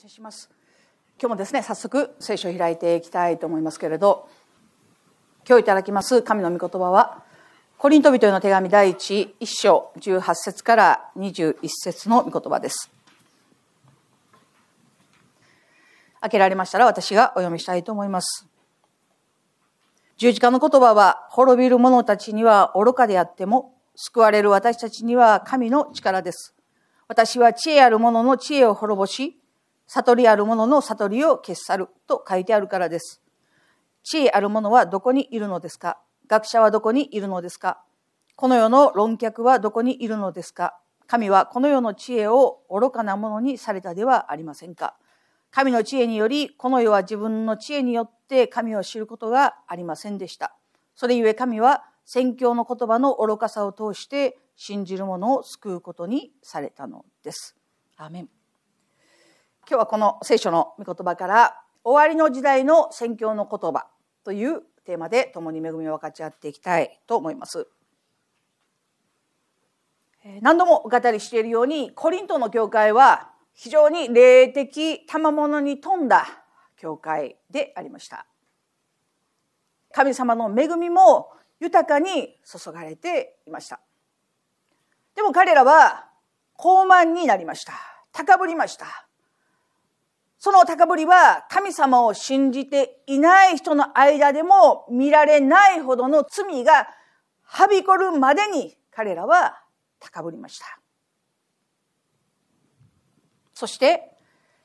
謝します。今日もですね早速聖書を開いていきたいと思いますけれど今日いただきます神の御言葉はコリント人への手紙第一一章18節から21節の御言葉です。開けられましたら私がお読みしたいと思います。十字架の言葉は滅びる者たちには愚かであっても救われる私たちには神の力です。私は知恵ある者の知恵を滅ぼし悟りある者の悟りを消し去ると書いてあるからです。知恵ある者はどこにいるのですか？学者はどこにいるのですか？この世の論客はどこにいるのですか？神はこの世の知恵を愚かなものにされたではありませんか？神の知恵により、この世は自分の知恵によって神を知ることがありませんでした。それゆえ神は宣教の言葉の愚かさを通して信じる者を救うことにされたのです。アーメン今日はこの聖書の御言葉から終わりの時代の宣教の言葉というテーマで共に恵みを分かち合っていきたいと思います。何度もお語りしているようにコリントの教会は非常に霊的賜物に富んだ教会でありました。神様の恵みも豊かに注がれていました。でも彼らは高慢になりました。高ぶりました。その高ぶりは神様を信じていない人の間でも見られないほどの罪がはびこるまでに彼らは高ぶりました。そして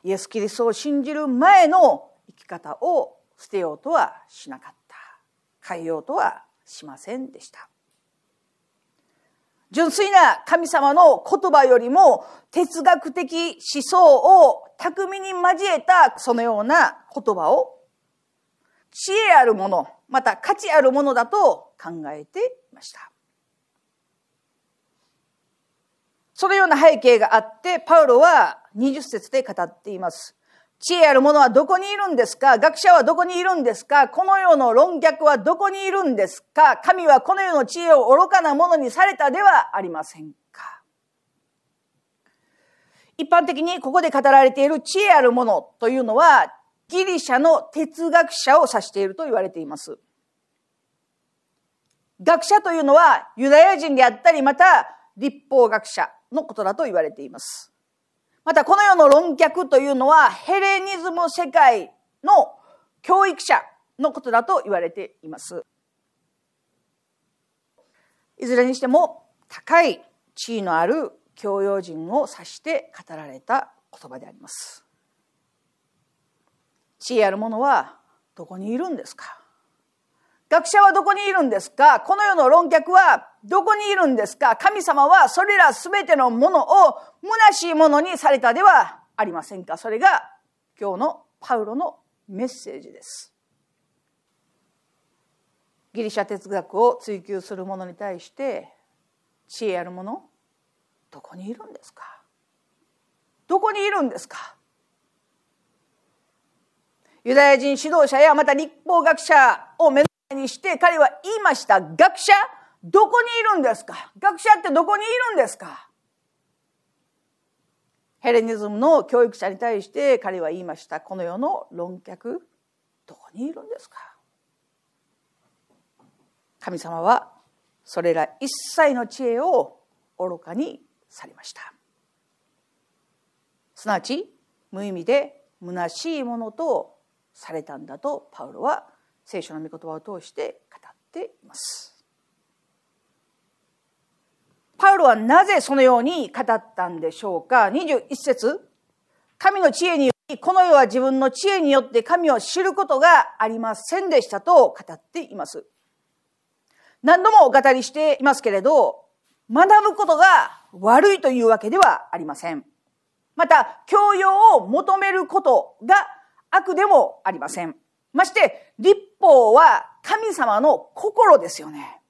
イエス・キリストを信じる前の生き方を捨てようとはしなかった。変えようとはしませんでした。純粋な神様の言葉よりも哲学的思想を巧みに交えたそのような言葉を知恵あるもの、また価値あるものだと考えていました。そのような背景があって、パウロは20節で語っています。知恵ある者はどこにいるんですか？学者はどこにいるんですか？この世の論客はどこにいるんですか？神はこの世の知恵を愚かなものにされたではありませんか？一般的にここで語られている知恵あるものというのはギリシャの哲学者を指していると言われています。学者というのはユダヤ人であったりまた立法学者のことだと言われています。またこの世の論客というのはヘレニズム世界の教育者のことだと言われています。いずれにしても高い地位のある教養人を指して語られた言葉であります。地位ある者はどこにいるんですか？学者はどこにいるんですか？この世の論客はどこにいるんですか？神様はそれらすべてのものを虚しいものにされたではありませんか？それが今日のパウロのメッセージです。ギリシャ哲学を追求する者に対して知恵ある者どこにいるんですか？どこにいるんですか？ユダヤ人指導者やまた立法学者を目にして彼は言いました。学者どこにいるんですか？学者ってどこにいるんですか？ヘレニズムの教育者に対して彼は言いました。この世の論客どこにいるんですか？神様はそれら一切の知恵を愚かにされました。すなわち無意味で虚しいものとされたんだとパウロは聖書の御言葉を通して語っていますパウロはなぜそのように語ったんでしょうか ?21 節神の知恵により、この世は自分の知恵によって神を知ることがありませんでしたと語っています。何度もお語りしていますけれど、学ぶことが悪いというわけではありません。また、教養を求めることが悪でもありません。まして、立法は神様の心ですよね。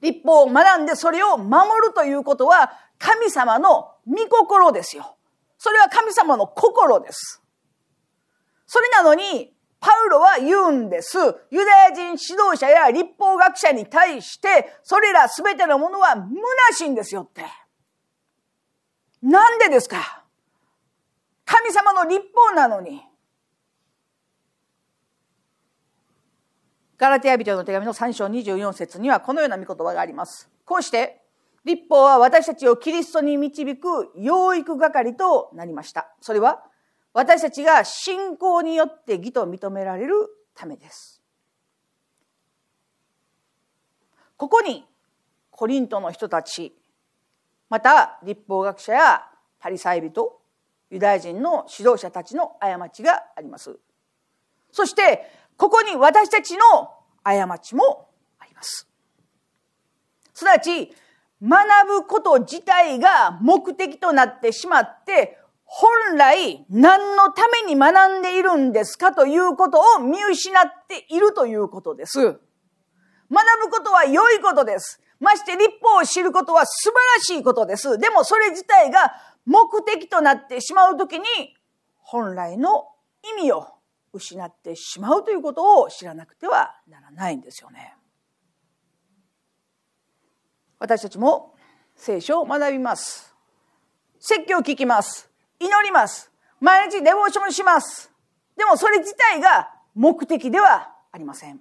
立法を学んでそれを守るということは神様の御心ですよ。それは神様の心です。それなのに、パウロは言うんです。ユダヤ人指導者や立法学者に対して、それら全てのものは虚しいんですよって。なんでですか？神様の立法なのに。ガラテヤ人の手紙の3章24節にはこのような見言葉があります。こうして、立法は私たちをキリストに導く養育係となりました。それは私たちが信仰によって義と認められるためです。ここにコリントの人たち、また立法学者やパリサイ人、ユダヤ人の指導者たちの過ちがあります。そして、ここに私たちの過ちもあります。すなわち、学ぶこと自体が目的となってしまって、本来何のために学んでいるんですかということを見失っているということです。学ぶことは良いことです。まして立法を知ることは素晴らしいことです。でもそれ自体が目的となってしまうときに本来の意味を失ってしまうということを知らなくてはならないんですよね。私たちも聖書を学びます。説教を聞きます。祈ります。毎日デボーションします。でもそれ自体が目的ではありません。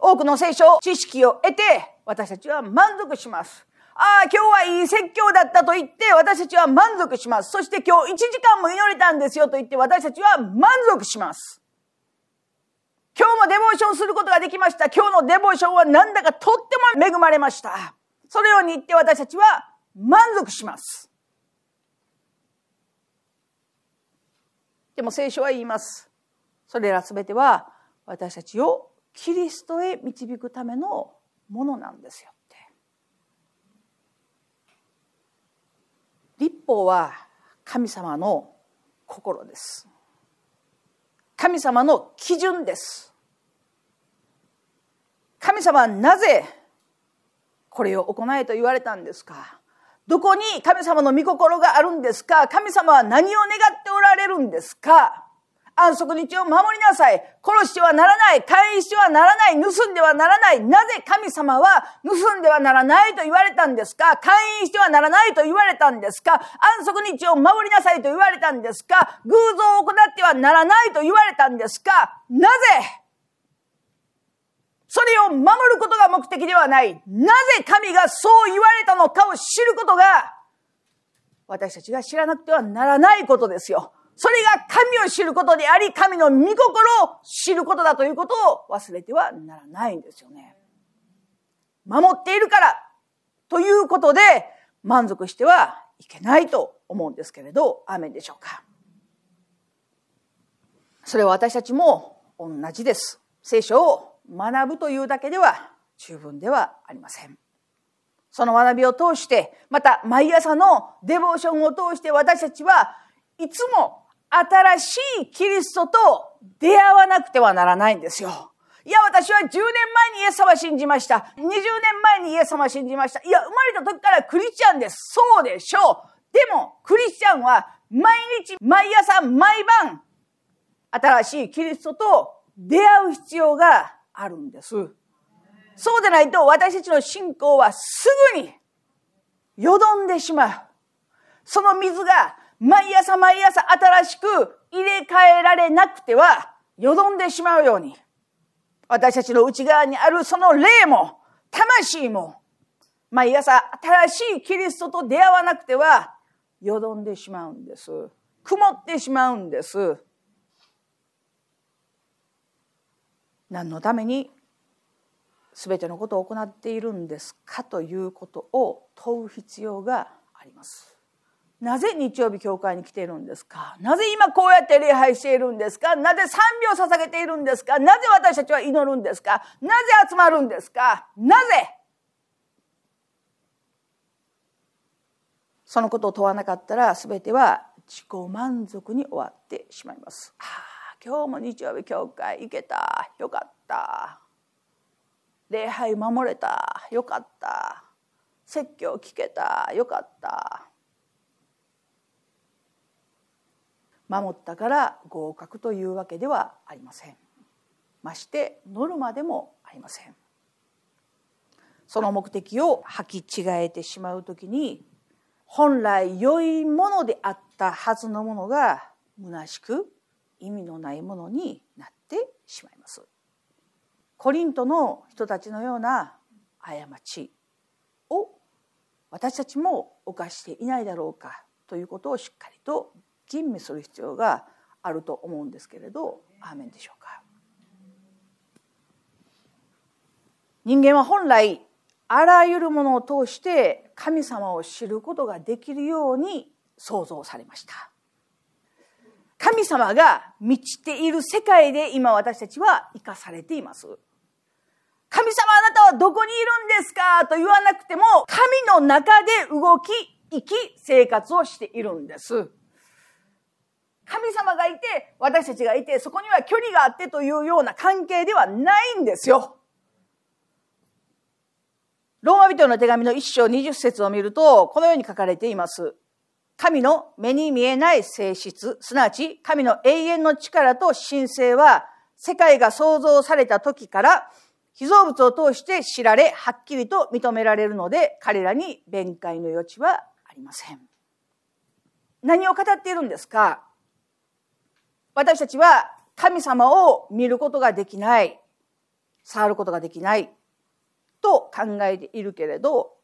多くの聖書知識を得て私たちは満足します。ああ、今日はいい説教だったと言って私たちは満足します。そして今日1時間も祈れたんですよと言って私たちは満足します。今日もデボーションすることができました。今日のデボーションはなんだかとっても恵まれました。そのように言って私たちは満足します。でも聖書は言います。それらすべては私たちをキリストへ導くためのものなんですよって。立法は神様の心です。神様の基準です。神様はなぜこれを行えと言われたんですか？どこに神様の御心があるんですか？神様は何を願っておられるんですか？安息日を守りなさい。殺してはならない。会員してはならない。盗んではならない。なぜ神様は盗んではならないと言われたんですか？会員してはならないと言われたんですか？安息日を守りなさいと言われたんですか？偶像を行ってはならないと言われたんですか？なぜ？それを守ることが目的ではない。なぜ神がそう言われたのかを知ることが私たちが知らなくてはならないことですよ。それが神を知ることであり、神の御心を知ることだということを忘れてはならないんですよね。守っているからということで満足してはいけないと思うんですけれど、アメンでしょうか。それは私たちも同じです。聖書を学ぶというだけでは十分ではありません。その学びを通して、また毎朝のデボーションを通して私たちはいつも新しいキリストと出会わなくてはならないんですよ。いや、私は10年前にイエス様信じました。20年前にイエス様信じました。いや、生まれた時からクリスチャンです。そうでしょう。でも、クリスチャンは毎日、毎朝、毎晩、新しいキリストと出会う必要があるんです。そうでないと私たちの信仰はすぐによどんでしまう。その水が毎朝毎朝新しく入れ替えられなくてはよどんでしまうように、私たちの内側にあるその霊も、魂も、毎朝新しいキリストと出会わなくてはよどんでしまうんです。曇ってしまうんです。何のために全てのことを行っているんですかということを問う必要があります。なぜ日曜日教会に来ているんですか？なぜ今こうやって礼拝しているんですか？なぜ賛美を捧げているんですか？なぜ私たちは祈るんですか？なぜ集まるんですか？なぜ？そのことを問わなかったら全ては自己満足に終わってしまいます。ああ今日も日曜日教会行けた。よかった。礼拝守れた。よかった。説教聞けた。よかった。守ったから合格というわけではありませんましてノルマでもありませんその目的を履き違えてしまう時に本来良いものであったはずのものが虚しく意味のないものになってしまいます。コリントの人たちのような過ちを私たちも犯していないだろうかということをしっかりと吟味する必要があると思うんですけれどアーメンでしょうか。人間は本来あらゆるものを通して神様を知ることができるように創造されました。神様が満ちている世界で今私たちは生かされています。神様あなたはどこにいるんですか？と言わなくても神の中で動き生き生活をしているんです。神様がいて私たちがいてそこには距離があってというような関係ではないんですよローマ人の手紙の一章二十節を見ると、このように書かれています。神の目に見えない性質、すなわち神の永遠の力と神聖は、世界が創造された時から、被造物を通して知られ、はっきりと認められるので、彼らに弁解の余地はありません。何を語っているんですか？私たちは神様を見ることができない、触ることができない、と考えているけれど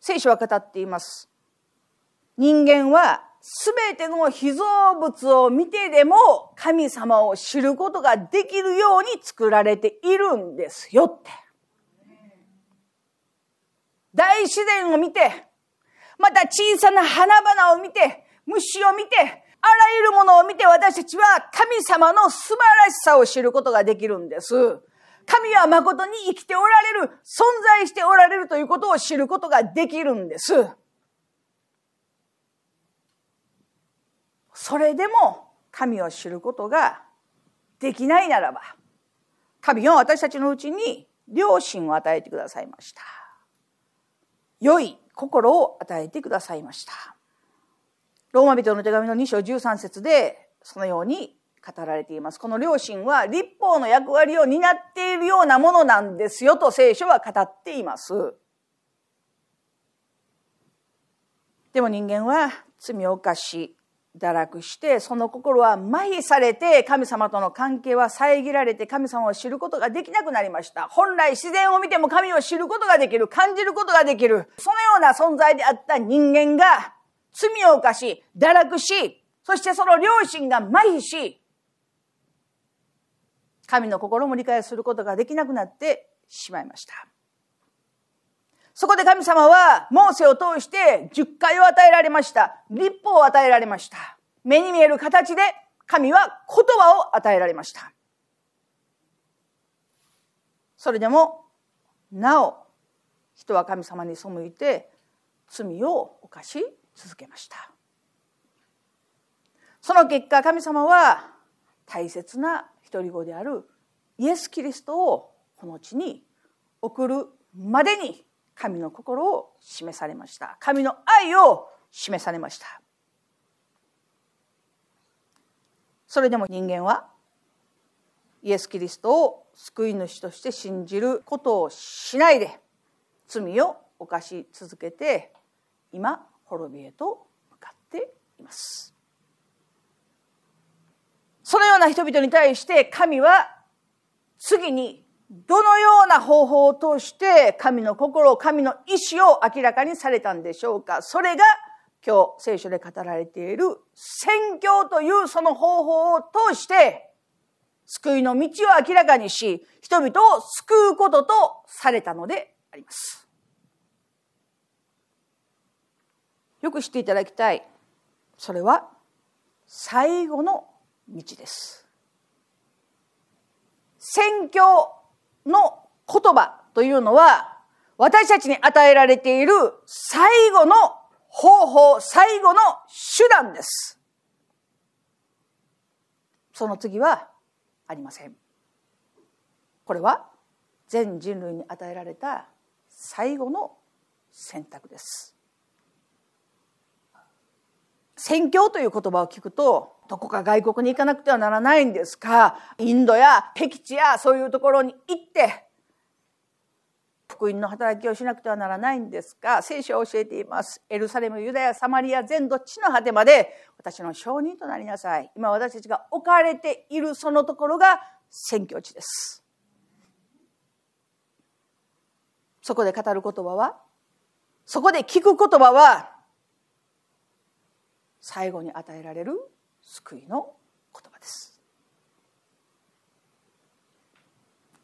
聖書は語っています。人間は全ての被造物を見てでも神様を知ることができるように作られているんですよって。大自然を見て、また小さな花々を見て、虫を見て、あらゆるものを見て私たちは神様の素晴らしさを知ることができるんです。神は誠に生きておられる、存在しておられるということを知ることができるんです。それでも神を知ることができないならば、神は私たちのうちに良心を与えてくださいました。良い心を与えてくださいました。ローマ人の手紙の2章13節でそのように語られています。この両親は立法の役割を担っているようなものなんですよと聖書は語っています。でも人間は罪を犯し、堕落して、その心は麻痺されて、神様との関係は遮られて、神様を知ることができなくなりました。本来自然を見ても神を知ることができる、感じることができる、そのような存在であった人間が、罪を犯し、堕落し、そしてその両親が麻痺し、神の心も理解することができなくなってしまいました。そこで神様は、モーセを通して十回を与えられました。立法を与えられました。目に見える形で神は言葉を与えられました。それでも、なお、人は神様に背いて罪を犯し続けました。その結果、神様は大切な一人子であるイエス・キリストをこの地に送るまでに神の心を示されました神の愛を示されましたそれでも人間はイエス・キリストを救い主として信じることをしないで罪を犯し続けて今滅びへと向かっていますそのような人々に対して神は次にどのような方法を通して神の心、神の意志を明らかにされたんでしょうかそれが今日聖書で語られている宣教というその方法を通して救いの道を明らかにし人々を救うこととされたのであります。よく知っていただきたい。それは最後の道です。宣教の言葉というのは私たちに与えられている最後の方法、最後の手段です。その次はありません。これは全人類に与えられた最後の選択です。宣教という言葉を聞くとどこか外国に行かなくてはならないんですか？インドや僻地やそういうところに行って福音の働きをしなくてはならないんですが、聖書は教えています。エルサレム、ユダヤ、サマリア全土地の果てまで私の証人となりなさい。今私たちが置かれているそのところが宣教地です。そこで語る言葉は？そこで聞く言葉は？最後に与えられる救いの言葉です。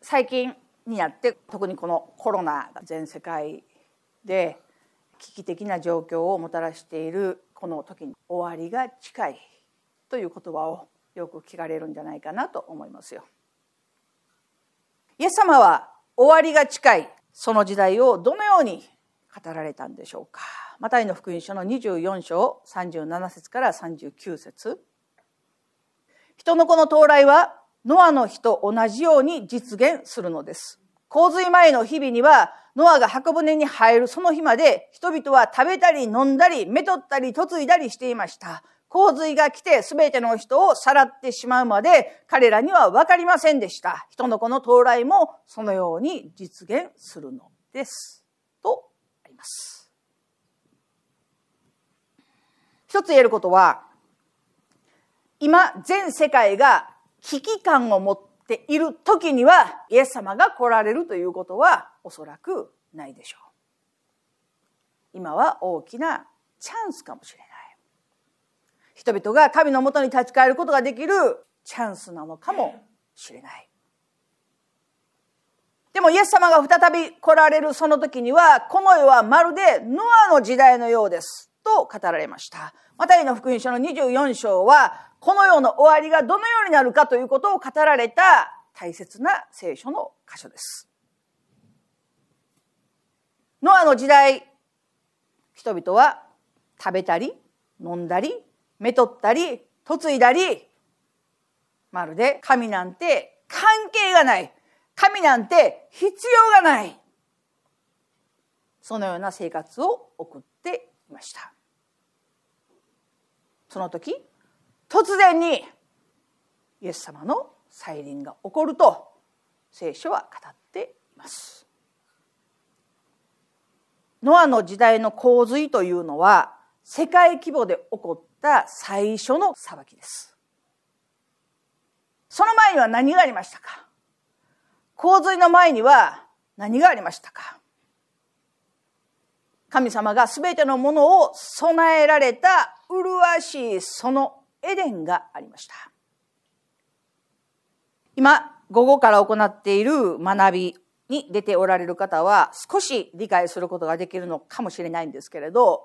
最近になって特にこのコロナが全世界で危機的な状況をもたらしているこの時に終わりが近いという言葉をよく聞かれるんじゃないかなと思いますよ。イエス様は終わりが近いその時代をどのように語られたんでしょうか。マタイの福音書の24章37節から39節人の子の到来はノアの日と同じように実現するのです。洪水前の日々には、ノアが箱舟に入るその日まで、人々は食べたり飲んだり、めとったり嫁いだりしていました。洪水が来て全ての人をさらってしまうまで、彼らには分かりませんでした。人の子の到来もそのように実現するのです。ます。一つ言えることは、今、全世界が危機感を持っている時には、イエス様が来られるということはおそらくないでしょう。今は大きなチャンスかもしれない。人々が神のもとに立ち返ることができるチャンスなのかもしれない。でもイエス様が再び来られるその時には、この世はまるでノアの時代のようです。と語られました。マタイの福音書の24章は、この世の終わりがどのようになるかということを語られた大切な聖書の箇所です。ノアの時代、人々は食べたり、飲んだり、めとったり、嫁いだり、まるで神なんて関係がない。神なんて必要がない。そのような生活を送っていました。その時突然にイエス様の再臨が起こると聖書は語っています。ノアの時代の洪水というのは世界規模で起こった最初の裁きです。その前には何がありましたか？洪水の前には何がありましたか？神様が全てのものを備えられた麗しいそのエデンがありました。今、午後から行っている学びに出ておられる方は少し理解することができるのかもしれないんですけれど、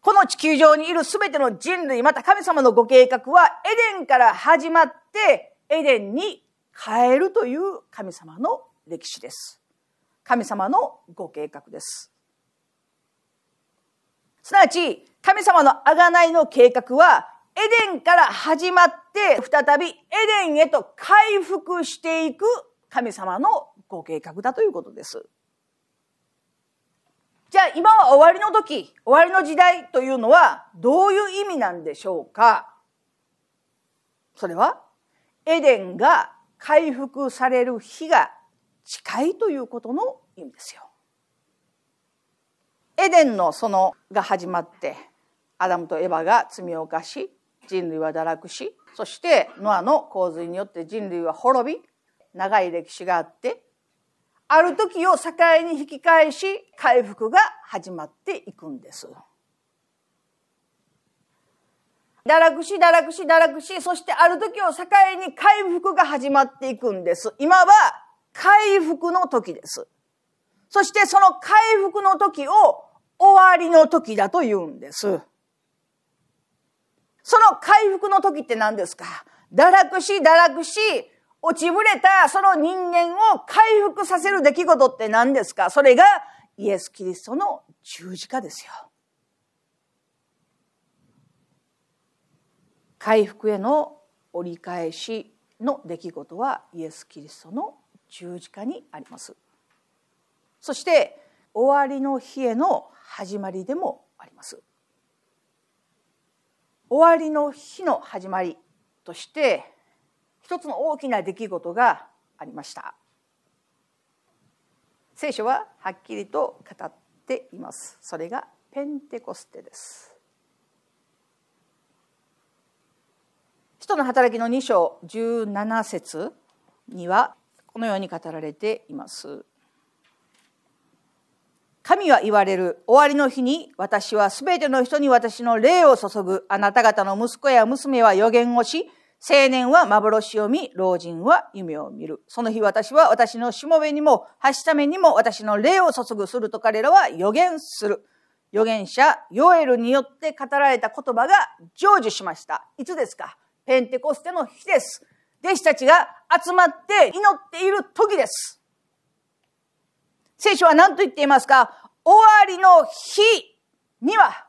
この地球上にいる全ての人類、また神様のご計画はエデンから始まってエデンに変えるという神様の歴史です。神様のご計画です。すなわち、神様の贖いの計画は、エデンから始まって、再びエデンへと回復していく神様のご計画だということです。じゃあ今は終わりの時、終わりの時代というのはどういう意味なんでしょうか？それは、エデンが回復される日が近いということの意味ですよ。エデンの園が始まってアダムとエバが罪を犯し人類は堕落しそしてノアの洪水によって人類は滅び長い歴史があってある時を境に引き返し回復が始まっていくんです。堕落し、堕落し、堕落し、そしてある時を境に回復が始まっていくんです。今は回復の時です。そしてその回復の時を終わりの時だと言うんです。その回復の時って何ですか？堕落し、堕落し、落ちぶれたその人間を回復させる出来事って何ですか？それがイエス・キリストの十字架ですよ。回復への折り返しの出来事はイエス・キリストの十字架にあります。そして終わりの日への始まりでもあります。終わりの日の始まりとして一つの大きな出来事がありました。聖書ははっきりと語っていますそれがペンテコステです人の働きの2章17節にはこのように語られています神は言われる終わりの日に私はすべての人に私の霊を注ぐあなた方の息子や娘は予言をし青年は幻を見、老人は夢を見る。その日私は私のしもべにも、はしためにも私の霊を注ぐすると彼らは予言する。預言者、ヨエルによって語られた言葉が成就しました。いつですか？ペンテコステの日です。弟子たちが集まって祈っている時です。聖書は何と言っていますか？終わりの日には、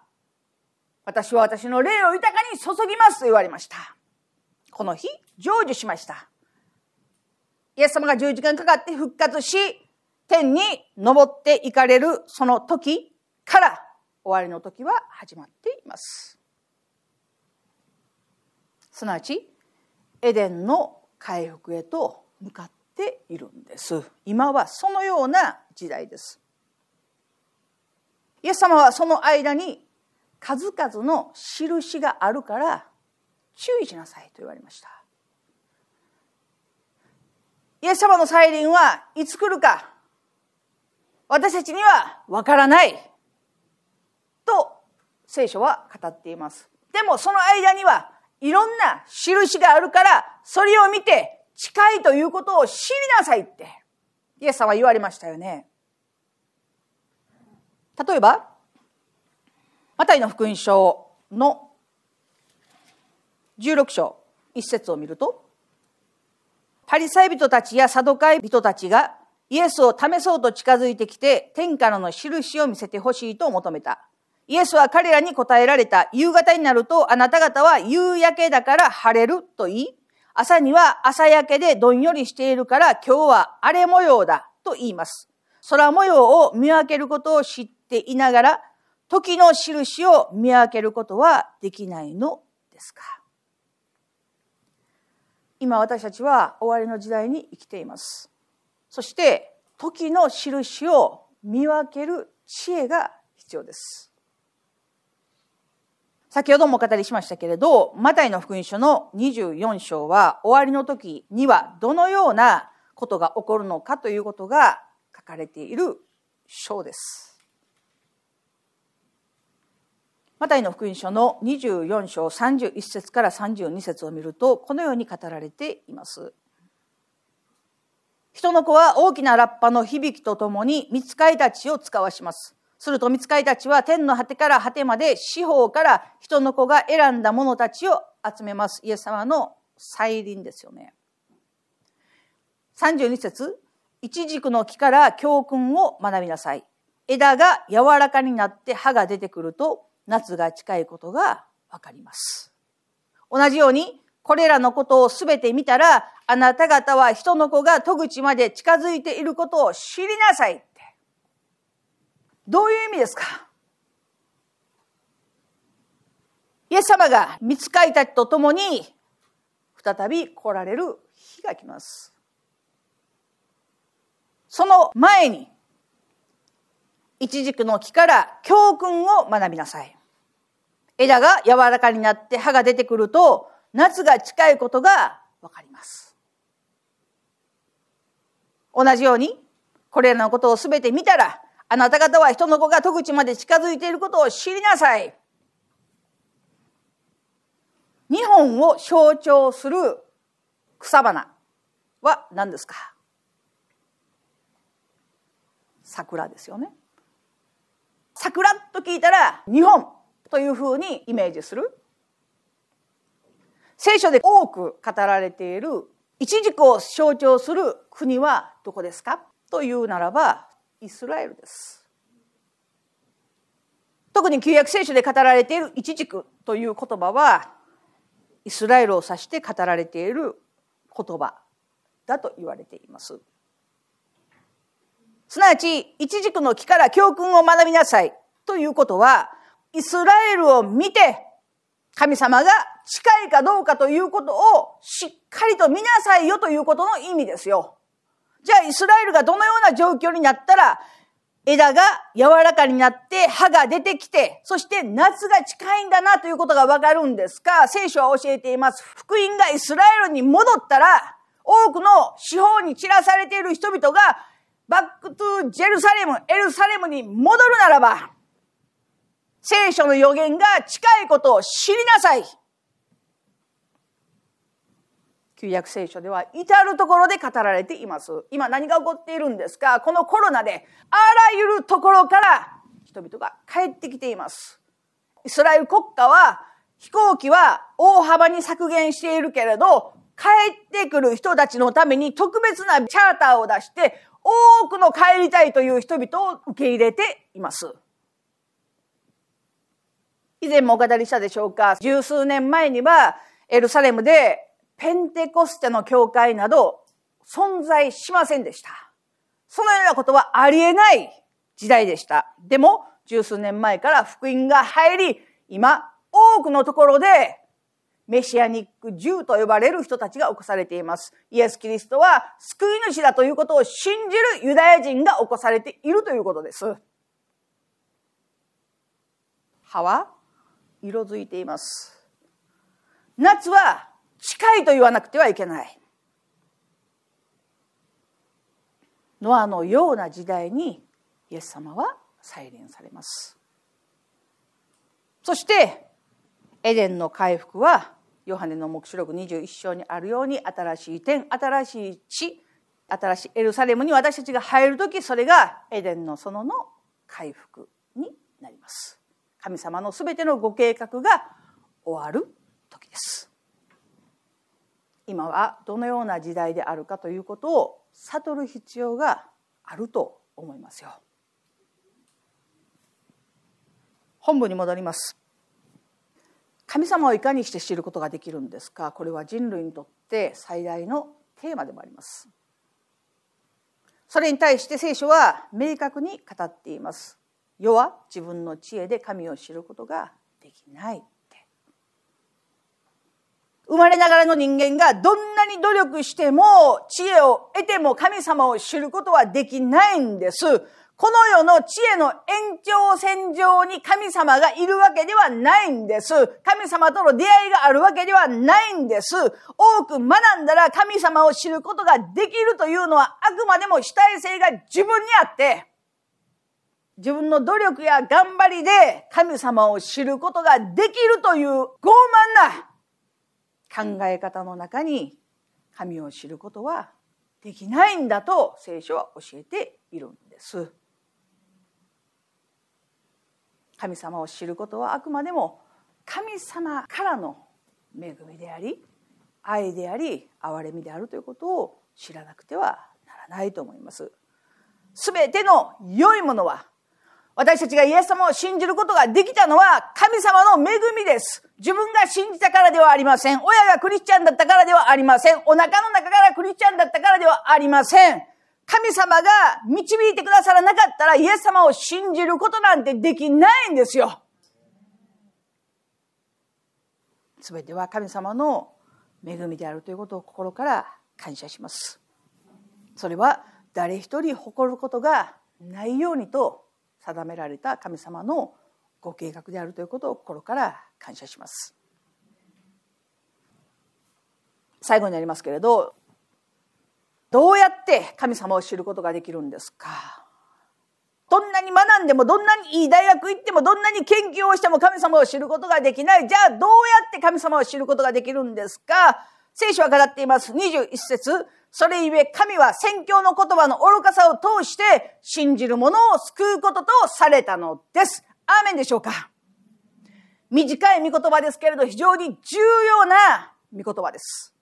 私は私の霊を豊かに注ぎますと言われました。この日、成就しました。イエス様が十字架にかかって復活し、天に登っていかれるその時から終わりの時は始まっています。すなわち、エデンの回復へと向かっているんです。今はそのような時代です。イエス様はその間に数々の印があるから注意しなさいと言われました。イエス様の再臨はいつ来るか私たちにはわからないと聖書は語っています。でもその間にはいろんな印があるからそれを見て近いということを知りなさいってイエス様は言われましたよね。例えば、マタイの福音書の16章1節を見ると、パリサイ人たちやサドカイ人たちがイエスを試そうと近づいてきて天からの印を見せてほしいと求めた。イエスは彼らに答えられた。夕方になるとあなた方は夕焼けだから晴れると言い、朝には朝焼けでどんよりしているから今日は荒れ模様だと言います。空模様を見分けることを知っていながら、時の印を見分けることはできないのですか今私たちは終わりの時代に生きています。そして時の印を見分ける知恵が必要です。先ほどもお語りしましたけれど、マタイの福音書の24章は終わりの時にはどのようなことが起こるのかということが書かれている章です。マタイの福音書の24章31節から32節を見るとこのように語られています。人の子は大きなラッパの響きとともに見つかいたちを使わします。すると見つかいたちは天の果てから果てまで四方から人の子が選んだ者たちを集めます。イエス様の再臨ですよね。32節一軸の木から教訓を学びなさい。枝が柔らかになって葉が出てくると夏が近いことがわかります。同じように、これらのことをすべて見たら、あなた方は人の子が戸口まで近づいていることを知りなさい。どういう意味ですか？イエス様が見つかいたちと共に再び来られる日が来ます。その前に、一軸の木から教訓を学びなさい。枝が柔らかになって葉が出てくると、夏が近いことがわかります。同じように、これらのことをすべて見たら、あなた方は人の子が戸口まで近づいていることを知りなさい。日本を象徴する草花は何ですか？桜ですよね。桜と聞いたら日本というふうにイメージする聖書で多く語られている一軸を象徴する国はどこですか？というならばイスラエルです特に旧約聖書で語られている一軸という言葉はイスラエルを指して語られている言葉だと言われていますすなわち一軸の木から教訓を学びなさいということはイスラエルを見て、神様が近いかどうかということをしっかりと見なさいよということの意味ですよ。じゃあイスラエルがどのような状況になったら、枝が柔らかになって葉が出てきて、そして夏が近いんだなということがわかるんですが、聖書は教えています。福音がイスラエルに戻ったら、多くの四方に散らされている人々が、 Back to Jerusalem、エルサレムに戻るならば、聖書の予言が近いことを知りなさい。旧約聖書では至るところで語られています。今何が起こっているんですか？このコロナであらゆるところから人々が帰ってきています。イスラエル国家は飛行機は大幅に削減しているけれど、帰ってくる人たちのために特別なチャーターを出して多くの帰りたいという人々を受け入れています。以前もお語りしたでしょうか、十数年前にはエルサレムでペンテコステの教会など存在しませんでした。そのようなことはありえない時代でした。でも、十数年前から福音が入り、今、多くのところでメシアニック銃と呼ばれる人たちが起こされています。イエス・キリストは救い主だということを信じるユダヤ人が起こされているということです。葉は色づいています。夏は近いと言わなくてはいけない。ノアのような時代にイエス様は再臨されます。そしてエデンの回復はヨハネの黙示録21章にあるように新しい天新しい地新しいエルサレムに私たちが入る時それがエデンの園の回復になります。神様のすべてのご計画が終わる時です。今はどのような時代であるかということを悟る必要があると思いますよ。本文に戻ります。神様をいかにして知ることができるんですか？これは人類にとって最大のテーマでもあります。それに対して聖書は明確に語っています。世は自分の知恵で神を知ることができない。生まれながらの人間がどんなに努力しても知恵を得ても神様を知ることはできないんです。この世の知恵の延長線上に神様がいるわけではないんです。神様との出会いがあるわけではないんです。多く学んだら神様を知ることができるというのはあくまでも主体性が自分にあって、自分の努力や頑張りで神様を知ることができるという傲慢な考え方の中に神を知ることはできないんだと聖書は教えているんです。神様を知ることはあくまでも神様からの恵みであり愛であり憐れみであるということを知らなくてはならないと思います。すべての良いものは私たちがイエス様を信じることができたのは神様の恵みです。自分が信じたからではありません。親がクリスチャンだったからではありません。お腹の中からクリスチャンだったからではありません。神様が導いてくださらなかったらイエス様を信じることなんてできないんですよ。すべては神様の恵みであるということを心から感謝します。それは誰一人誇ることがないようにと定められた神様のご計画であるということを心から感謝します。最後になりますけれどどうやって神様を知ることができるんですか？どんなに学んでもどんなにいい大学行ってもどんなに研究をしても神様を知ることができない。じゃあどうやって神様を知ることができるんですか？聖書は語っています。21節。それゆえ神は宣教の言葉の愚かさを通して信じる者を救うこととされたのです。アーメンでしょうか短い御言葉ですけれど非常に重要な御言葉です。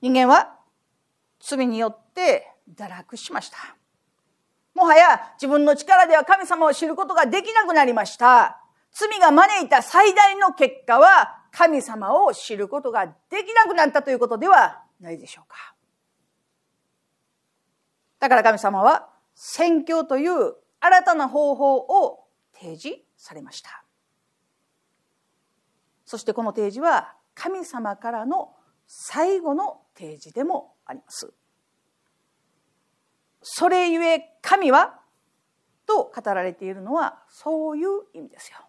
人間は罪によって堕落しました。もはや自分の力では神様を知ることができなくなりました。罪が招いた最大の結果は神様を知ることができなくなったということではないでしょうか。だから神様は宣教という新たな方法を提示されました。そしてこの提示は神様からの最後の提示でもあります。それゆえ神はと語られているのはそういう意味ですよ。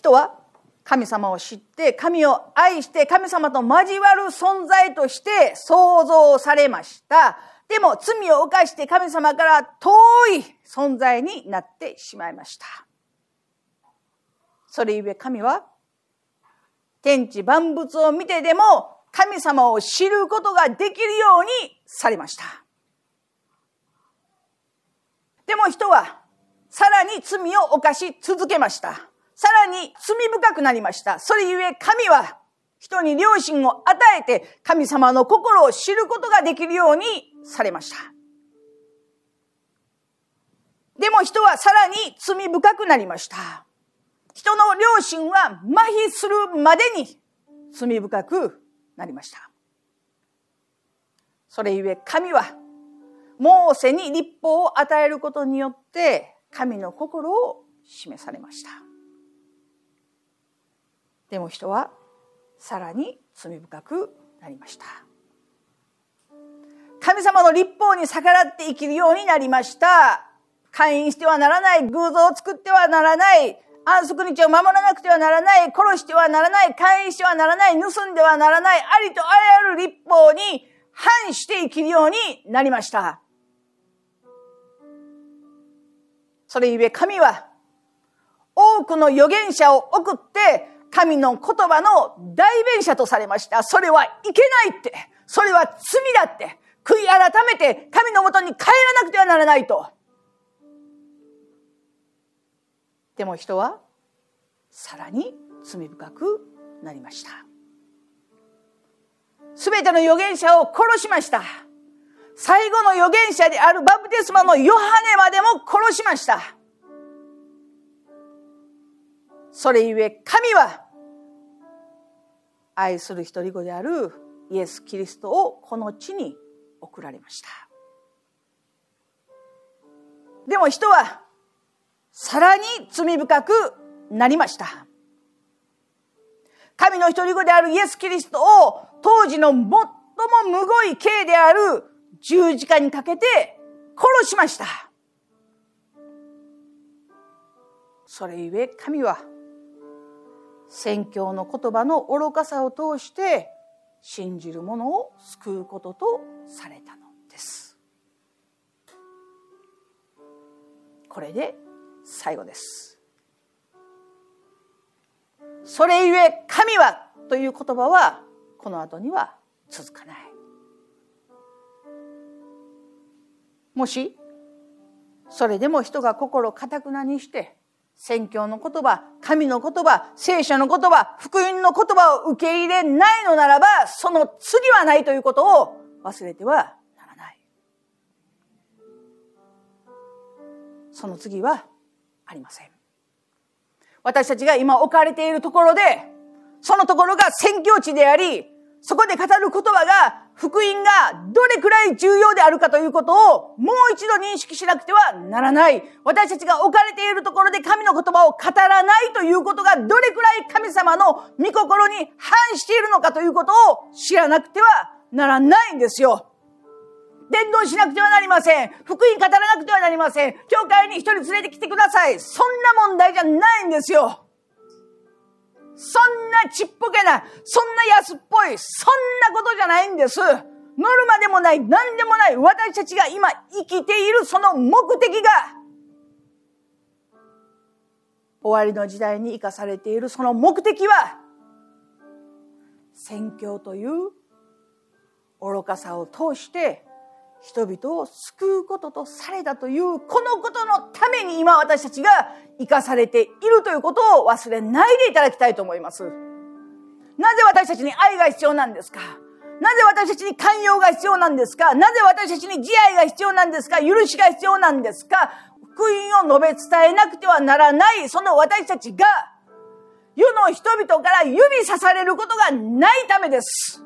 人は神様を知って神を愛して神様と交わる存在として創造されました。でも罪を犯して神様から遠い存在になってしまいました。それゆえ神は天地万物を見てでも神様を知ることができるようにされました。でも人はさらに罪を犯し続けました。さらに罪深くなりました。それゆえ神は人に良心を与えて神様の心を知ることができるようにされました。でも人はさらに罪深くなりました。人の良心は麻痺するまでに罪深くなりました。それゆえ神は、モーセに立法を与えることによって、神の心を示されました。でも人は、さらに罪深くなりました。神様の立法に逆らって生きるようになりました。会員してはならない、偶像を作ってはならない、安息日を守らなくてはならない、殺してはならない、勧誘してはならない、盗んではならない、ありとあらゆる立法に反して生きるようになりました。それゆえ神は多くの預言者を送って神の言葉の代弁者とされました。それはいけないって、それは罪だって、悔い改めて神のもとに帰らなくてはならないと。でも人はさらに罪深くなりました。すべての預言者を殺しました。最後の預言者であるバプテスマのヨハネまでも殺しました。それゆえ神は愛する一人子であるイエス・キリストをこの地に送られましたでも人はさらに罪深くなりました。神の一人子であるイエス・キリストを当時の最もむごい刑である十字架にかけて殺しました。それゆえ神は宣教の言葉の愚かさを通して信じる者を救うこととされたのです。これで最後です。それゆえ神はという言葉はこの後には続かない。もしそれでも人が心かたくなにして宣教の言葉、神の言葉、聖書の言葉、福音の言葉を受け入れないのならば、その次はないということを忘れてはならない。その次はありません。私たちが今置かれているところで、そのところが宣教地であり、そこで語る言葉が、福音がどれくらい重要であるかということをもう一度認識しなくてはならない。私たちが置かれているところで神の言葉を語らないということがどれくらい神様の御心に反しているのかということを知らなくてはならないんですよ。伝道しなくてはなりません。福音語らなくてはなりません。教会に一人連れてきてください。そんな問題じゃないんですよ。そんなちっぽけな、そんな安っぽい、そんなことじゃないんです。ノルマでもない、何でもない、私たちが今生きているその目的が、終わりの時代に生かされているその目的は、宣教という愚かさを通して人々を救うこととされたというこのことのために今私たちが生かされているということを忘れないでいただきたいと思います。なぜ私たちに愛が必要なんですか？なぜ私たちに寛容が必要なんですか？なぜ私たちに慈愛が必要なんですか？許しが必要なんですか？福音を述べ伝えなくてはならないその私たちが世の人々から指さされることがないためです。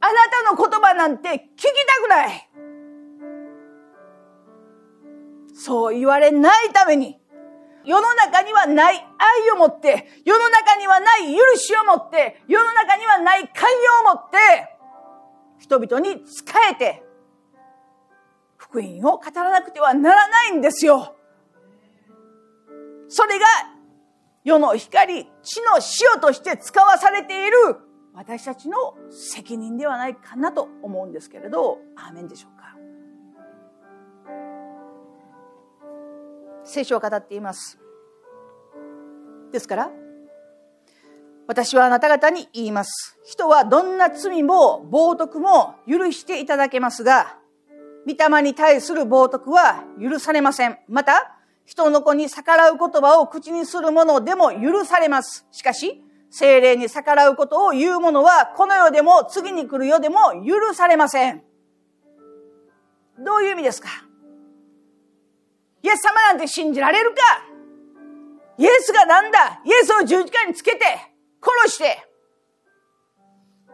あなたの言葉なんて聞きたくない。そう言われないために、世の中にはない愛を持って、世の中にはない許しを持って、世の中にはない寛容を持って、人々に仕えて、福音を語らなくてはならないんですよ。それが世の光、地の塩として使わされている私たちの責任ではないかなと思うんですけれど、アーメンでしょうか？聖書を語っています。ですから、私はあなた方に言います。人はどんな罪も冒涜も許していただけますが、御霊に対する冒涜は許されません。また、人の子に逆らう言葉を口にするものでも許されます。しかし、精霊に逆らうことを言う者は、この世でも次に来る世でも許されません。どういう意味ですか？イエス様なんて信じられるか？イエスがなんだ？イエスを十字架につけて、殺して、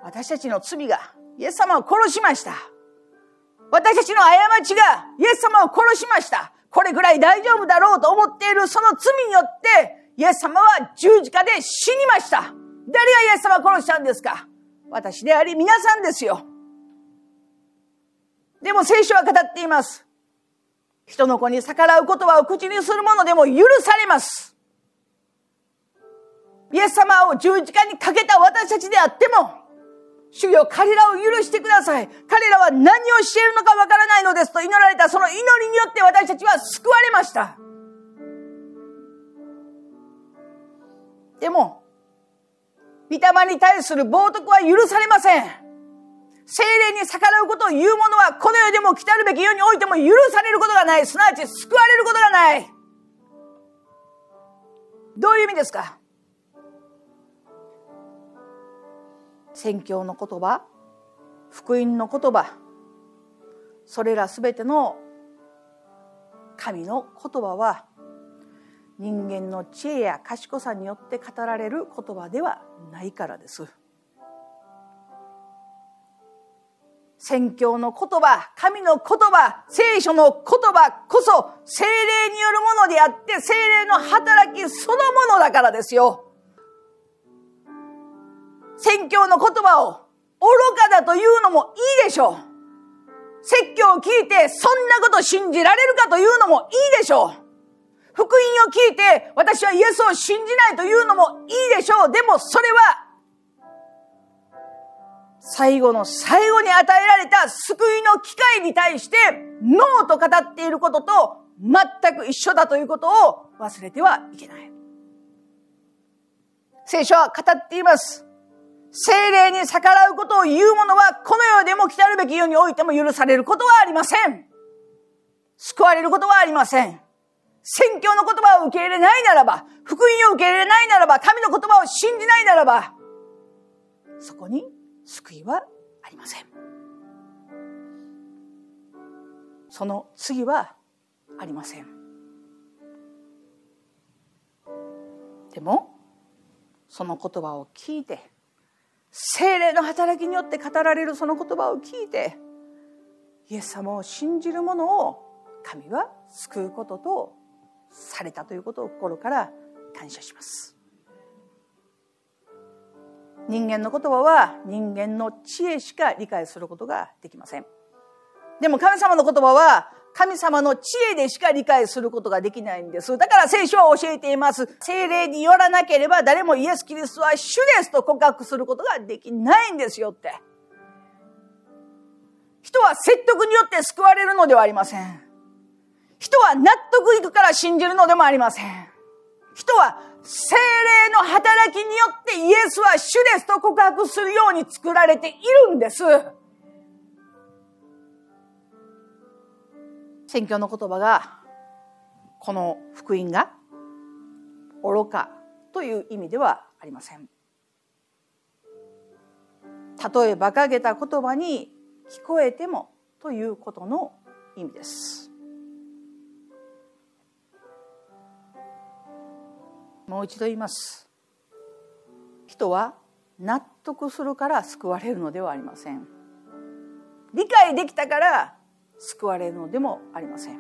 私たちの罪がイエス様を殺しました。私たちの過ちがイエス様を殺しました。これぐらい大丈夫だろうと思っているその罪によって、イエス様は十字架で死にました。誰がイエス様を殺したんですか？私であり皆さんですよ。でも聖書は語っています。人の子に逆らう言葉を口にするものでも許されます。イエス様を十字架にかけた私たちであっても、主よ、彼らを許してください。彼らは何をしているのかわからないのですと祈られたその祈りによって私たちは救われました。でも、御霊に対する冒涜は許されません。精霊に逆らうことを言う者は、この世でも来たるべき世においても許されることがない。すなわち救われることがない。どういう意味ですか？宣教の言葉福音の言葉それらすべての神の言葉は人間の知恵や賢さによって語られる言葉ではないからです。宣教の言葉、神の言葉、聖書の言葉こそ精霊によるものであって精霊の働きそのものだからですよ。宣教の言葉を愚かだというのもいいでしょう。説教を聞いてそんなこと信じられるかというのもいいでしょう。福音を聞いて私はイエスを信じないというのもいいでしょう。でもそれは最後の最後に与えられた救いの機会に対してノーと語っていることと全く一緒だということを忘れてはいけない。聖書は語っています。精霊に逆らうことを言う者は、この世でも来たるべき世においても許されることはありません。救われることはありません。宣教の言葉を受け入れないならば、福音を受け入れないならば、神の言葉を信じないならば、そこに救いはありません。その次はありません。でも、その言葉を聞いて、精霊の働きによって語られるその言葉を聞いてイエス様を信じる者を神は救うこととされたということを心から感謝します人間の言葉は人間の知恵しか理解することができませんでも神様の言葉は神様の知恵でしか理解することができないんです。だから聖書は教えています。精霊によらなければ誰もイエス・キリストは主ですと告白することができないんですよって。人は説得によって救われるのではありません。人は納得いくから信じるのでもありません。人は精霊の働きによってイエスは主ですと告白するように作られているんです。宣教の言葉がこの福音が愚かという意味ではありません。たとえ馬鹿げた言葉に聞こえてもということの意味です。もう一度言います。人は納得するから救われるのではありません。理解できたから救われるのでもありません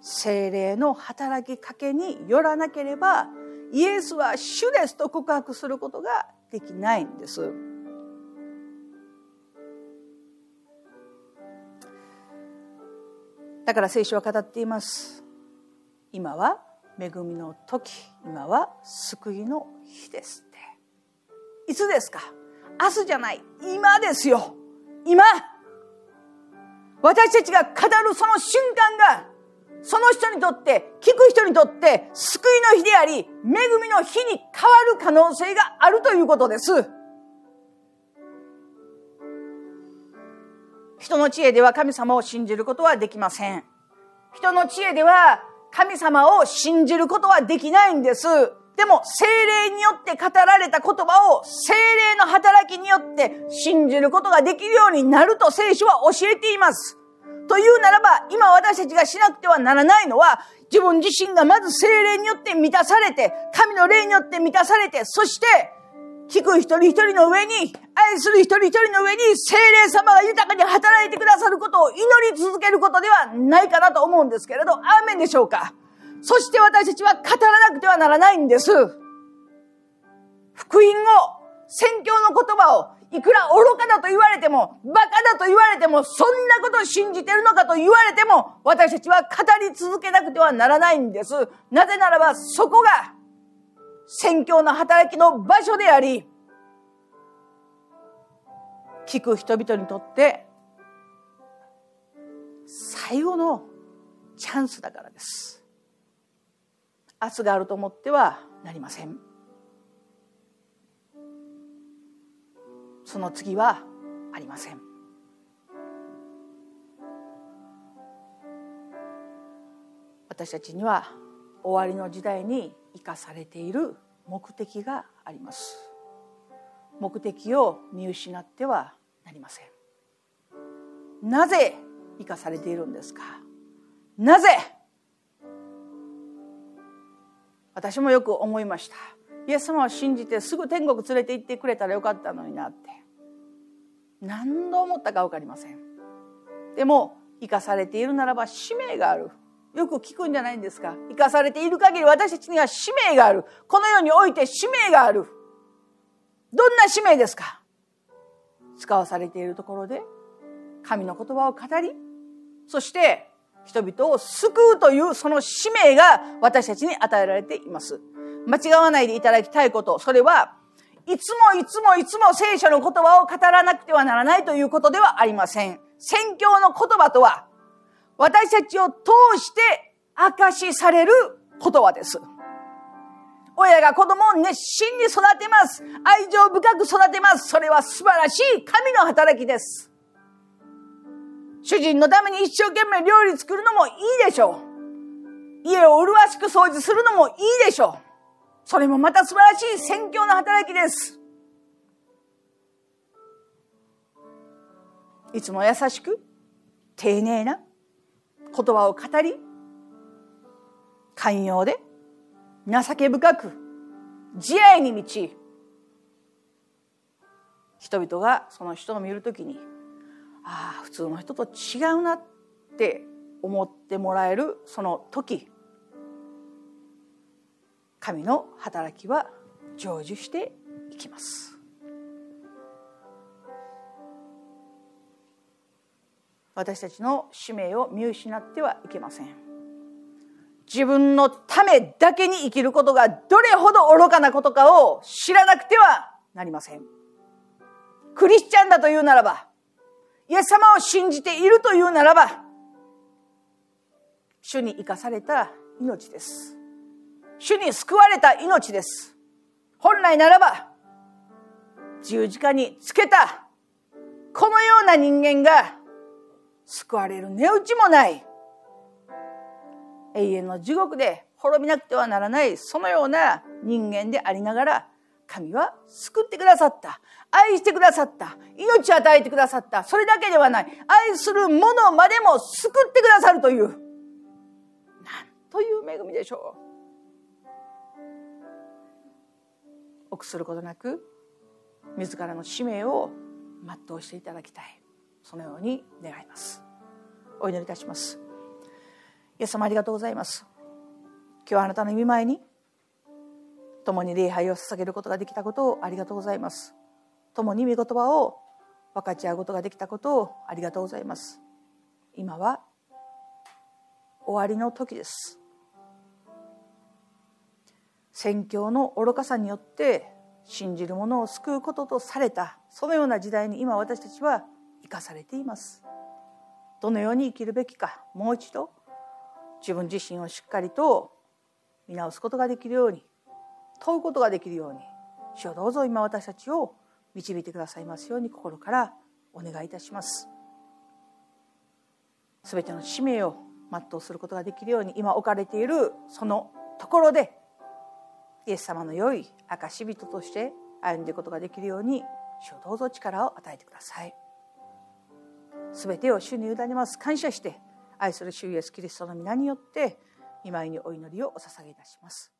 精霊の働きかけによらなければイエスは主ですと告白することができないんです。だから聖書は語っています。今は恵みの時、今は救いの日ですって。いつですか？明日じゃない。今ですよ。今私たちが語るその瞬間がその人にとって、聞く人にとって、救いの日であり、恵みの日に変わる可能性があるということです。人の知恵では神様を信じることはできません。人の知恵では神様を信じることはできないんです。でも、精霊によって語られた言葉を精霊の働きによって信じることができるようになると聖書は教えています。というならば、今私たちがしなくてはならないのは、自分自身がまず精霊によって満たされて、神の霊によって満たされて、そして、聞く一人一人の上に、愛する一人一人の上に、精霊様が豊かに働いてくださることを祈り続けることではないかなと思うんですけれど、アーメンでしょうか？そして私たちは語らなくてはならないんです。福音を、宣教の言葉をいくら愚かだと言われても、馬鹿だと言われても、そんなことを信じてるのかと言われても、私たちは語り続けなくてはならないんです。なぜならば、そこが、宣教の働きの場所であり、聞く人々にとって、最後のチャンスだからです。明日があると思ってはなりません。その次はありません私たちには終わりの時代に生かされている目的があります。目的を見失ってはなりません。なぜ生かされているんですか？なぜ？私もよく思いました。イエス様を信じてすぐ天国連れて行ってくれたらよかったのになって。何度思ったか分かりません。でも生かされているならば使命がある。よく聞くんじゃないんですか？生かされている限り私たちには使命がある。この世において使命がある。どんな使命ですか？使わされているところで神の言葉を語りそして人々を救うというその使命が私たちに与えられています。間違わないでいただきたいこと、それは、いつもいつもいつも聖書の言葉を語らなくてはならないということではありません。宣教の言葉とは、私たちを通して明かしされる言葉です。親が子供を熱心に育てます。愛情深く育てます。それは素晴らしい神の働きです。主人のために一生懸命料理作るのもいいでしょう。家を麗しく掃除するのもいいでしょう。それもまた素晴らしい宣教の働きです。いつも優しく、丁寧な言葉を語り、寛容で、情け深く、慈愛に満ち、人々がその人を見るときに、ああ、普通の人と違うなって思ってもらえるその時、神の働きは成就していきます。私たちの使命を見失ってはいけません。自分のためだけに生きることがどれほど愚かなことかを知らなくてはなりません。クリスチャンだというならばイエス様を信じているというならば主に生かされた命です。主に救われた命です。本来ならば、十字架につけた、このような人間が救われる値打ちもない、永遠の地獄で滅びなくてはならない、そのような人間でありながら、神は救ってくださった。愛してくださった。命与えてくださった。それだけではない。愛する者までも救ってくださるという。なんという恵みでしょう。臆することなく自らの使命を全うしていただきたいそのように願います。お祈りいたします。イエス様ありがとうございます。今日あなたの見舞いに共に礼拝を捧げることができたことをありがとうございます。共に御言葉を分かち合うことができたことをありがとうございます。今は終わりの時です。宣教の愚かさによって信じる者を救うこととされたそのような時代に今私たちは生かされています。どのように生きるべきかもう一度自分自身をしっかりと見直すことができるように問うことができるように主をどうぞ今私たちを導いてくださいますように心からお願いいたします。すべての使命を全うすることができるように今置かれているそのところでイエス様の良い証人として歩んでいくことができるように主をどうぞ力を与えてください。すべてを主に委ねます。感謝して愛する主イエスキリストの皆によって見舞いにお祈りをお捧げいたします。